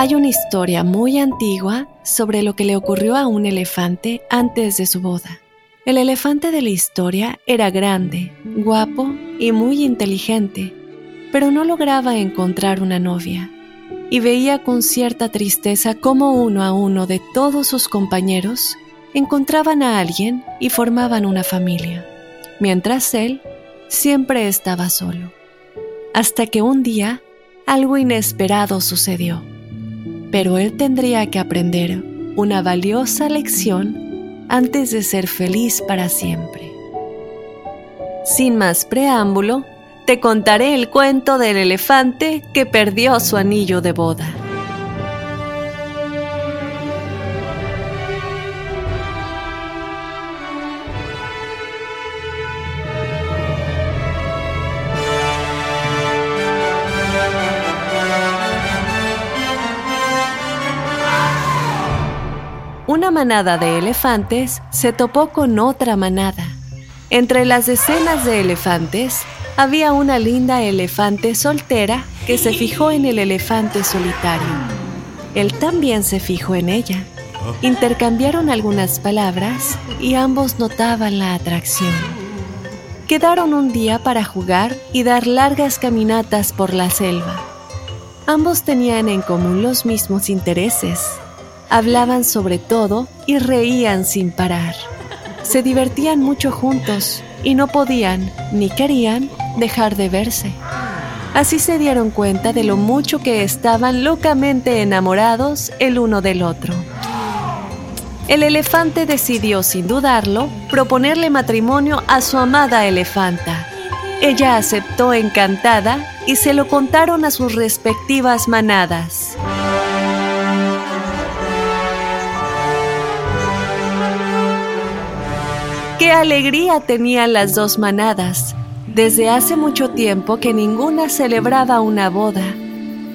Hay una historia muy antigua sobre lo que le ocurrió a un elefante antes de su boda. El elefante de la historia era grande, guapo y muy inteligente, pero no lograba encontrar una novia. Y veía con cierta tristeza cómo uno a uno de todos sus compañeros encontraban a alguien y formaban una familia, mientras él siempre estaba solo. Hasta que un día algo inesperado sucedió pero él tendría que aprender una valiosa lección antes de ser feliz para siempre. Sin más preámbulo, te contaré el cuento del elefante que perdió su anillo de boda. Una manada de elefantes se topó con otra manada. Entre las decenas de elefantes había una linda elefante soltera que se fijó en el elefante solitario. Él también se fijó en ella. Intercambiaron algunas palabras y ambos notaban la atracción. Quedaron un día para jugar y dar largas caminatas por la selva. Ambos tenían en común los mismos intereses, Hablaban sobre todo y reían sin parar. Se divertían mucho juntos y no podían ni querían dejar de verse. Así se dieron cuenta de lo mucho que estaban locamente enamorados el uno del otro. El elefante decidió, sin dudarlo, proponerle matrimonio a su amada elefanta. Ella aceptó encantada y se lo contaron a sus respectivas manadas. ¡Qué alegría tenían las dos manadas! Desde hace mucho tiempo que ninguna celebraba una boda.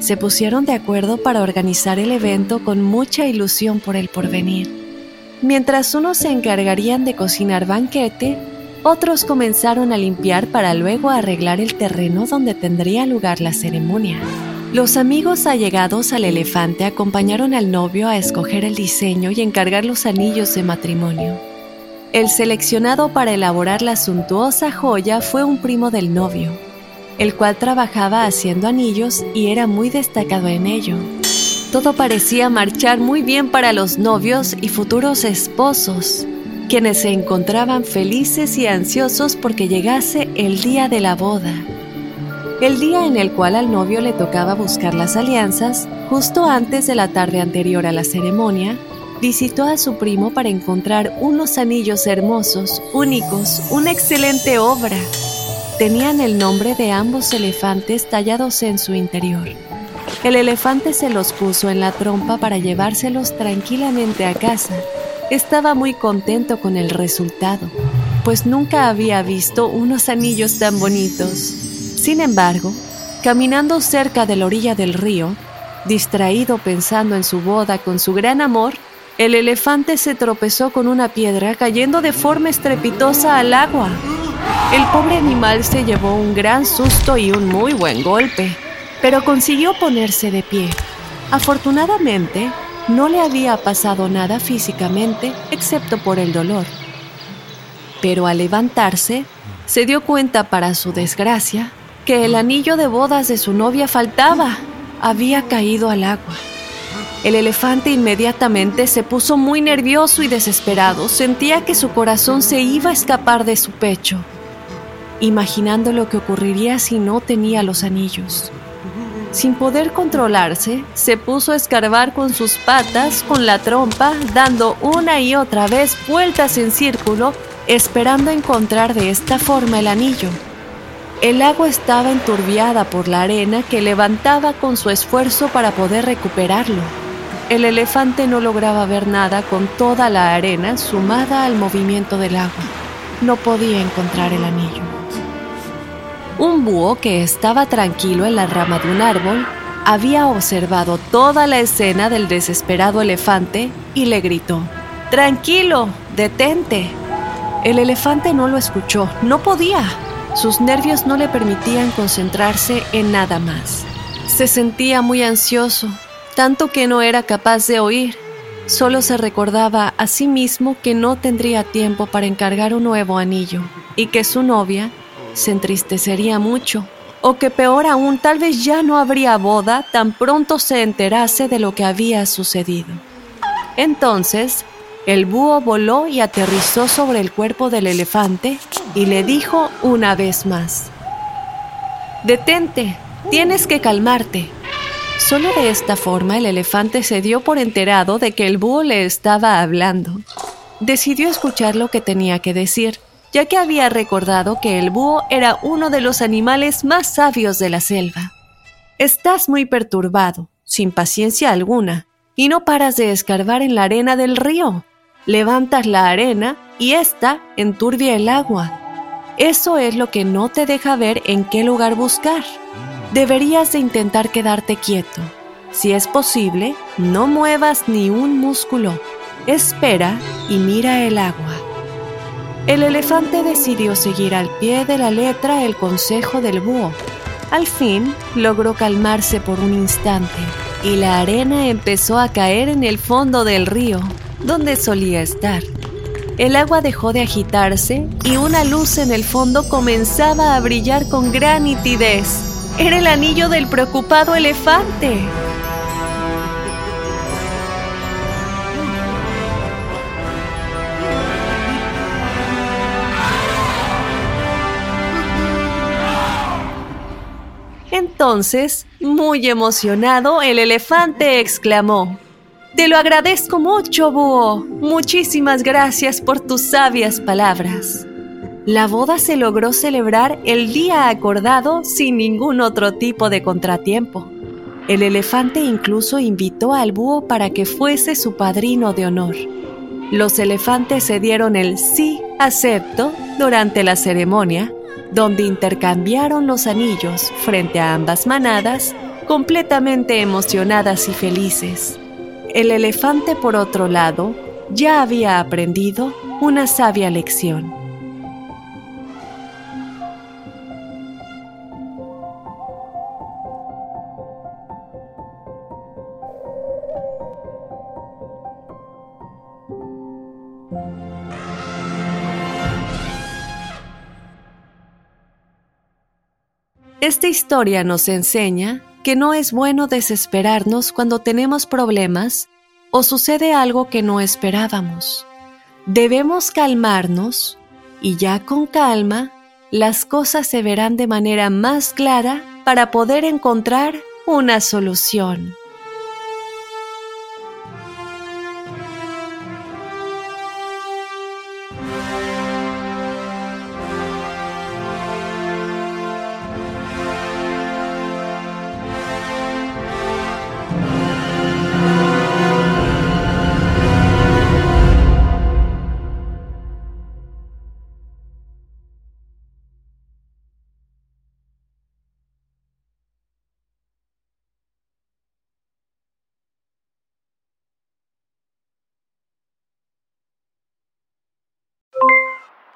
Se pusieron de acuerdo para organizar el evento con mucha ilusión por el porvenir. Mientras unos se encargarían de cocinar banquete, otros comenzaron a limpiar para luego arreglar el terreno donde tendría lugar la ceremonia. Los amigos allegados al elefante acompañaron al novio a escoger el diseño y encargar los anillos de matrimonio. El seleccionado para elaborar la suntuosa joya fue un primo del novio, el cual trabajaba haciendo anillos y era muy destacado en ello. Todo parecía marchar muy bien para los novios y futuros esposos, quienes se encontraban felices y ansiosos porque llegase el día de la boda. El día en el cual al novio le tocaba buscar las alianzas, justo antes de la tarde anterior a la ceremonia, visitó a su primo para encontrar unos anillos hermosos, únicos, una excelente obra. Tenían el nombre de ambos elefantes tallados en su interior. El elefante se los puso en la trompa para llevárselos tranquilamente a casa. Estaba muy contento con el resultado, pues nunca había visto unos anillos tan bonitos. Sin embargo, caminando cerca de la orilla del río, distraído pensando en su boda con su gran amor, el elefante se tropezó con una piedra cayendo de forma estrepitosa al agua. El pobre animal se llevó un gran susto y un muy buen golpe, pero consiguió ponerse de pie. Afortunadamente, no le había pasado nada físicamente excepto por el dolor. Pero al levantarse, se dio cuenta para su desgracia que el anillo de bodas de su novia faltaba. Había caído al agua. El elefante inmediatamente se puso muy nervioso y desesperado. Sentía que su corazón se iba a escapar de su pecho, imaginando lo que ocurriría si no tenía los anillos. Sin poder controlarse, se puso a escarbar con sus patas, con la trompa, dando una y otra vez vueltas en círculo, esperando encontrar de esta forma el anillo. El agua estaba enturbiada por la arena que levantaba con su esfuerzo para poder recuperarlo. El elefante no lograba ver nada con toda la arena sumada al movimiento del agua. No podía encontrar el anillo. Un búho que estaba tranquilo en la rama de un árbol había observado toda la escena del desesperado elefante y le gritó, Tranquilo, detente. El elefante no lo escuchó, no podía. Sus nervios no le permitían concentrarse en nada más. Se sentía muy ansioso, tanto que no era capaz de oír. Solo se recordaba a sí mismo que no tendría tiempo para encargar un nuevo anillo y que su novia se entristecería mucho, o que peor aún, tal vez ya no habría boda tan pronto se enterase de lo que había sucedido. Entonces, el búho voló y aterrizó sobre el cuerpo del elefante y le dijo una vez más, Detente, tienes que calmarte. Solo de esta forma el elefante se dio por enterado de que el búho le estaba hablando. Decidió escuchar lo que tenía que decir ya que había recordado que el búho era uno de los animales más sabios de la selva. Estás muy perturbado, sin paciencia alguna, y no paras de escarbar en la arena del río. Levantas la arena y ésta enturbia el agua. Eso es lo que no te deja ver en qué lugar buscar. Deberías de intentar quedarte quieto. Si es posible, no muevas ni un músculo. Espera y mira el agua. El elefante decidió seguir al pie de la letra el consejo del búho. Al fin logró calmarse por un instante y la arena empezó a caer en el fondo del río, donde solía estar. El agua dejó de agitarse y una luz en el fondo comenzaba a brillar con gran nitidez. Era el anillo del preocupado elefante. Entonces, muy emocionado, el elefante exclamó, Te lo agradezco mucho, búho. Muchísimas gracias por tus sabias palabras. La boda se logró celebrar el día acordado sin ningún otro tipo de contratiempo. El elefante incluso invitó al búho para que fuese su padrino de honor. Los elefantes se dieron el sí acepto durante la ceremonia donde intercambiaron los anillos frente a ambas manadas, completamente emocionadas y felices. El elefante, por otro lado, ya había aprendido una sabia lección. Esta historia nos enseña que no es bueno desesperarnos cuando tenemos problemas o sucede algo que no esperábamos. Debemos calmarnos y ya con calma las cosas se verán de manera más clara para poder encontrar una solución.